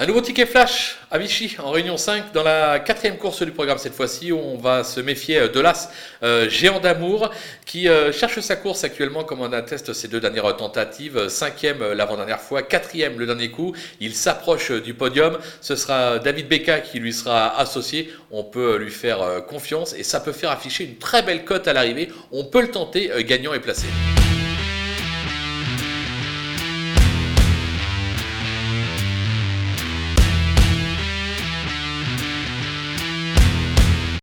Un nouveau ticket flash à Vichy en réunion 5 dans la quatrième course du programme cette fois-ci. On va se méfier de l'As euh, Géant d'amour qui euh, cherche sa course actuellement comme on atteste ses deux dernières tentatives. Cinquième euh, l'avant-dernière fois, quatrième le dernier coup. Il s'approche du podium. Ce sera David Becca qui lui sera associé. On peut lui faire confiance et ça peut faire afficher une très belle cote à l'arrivée. On peut le tenter gagnant et placé.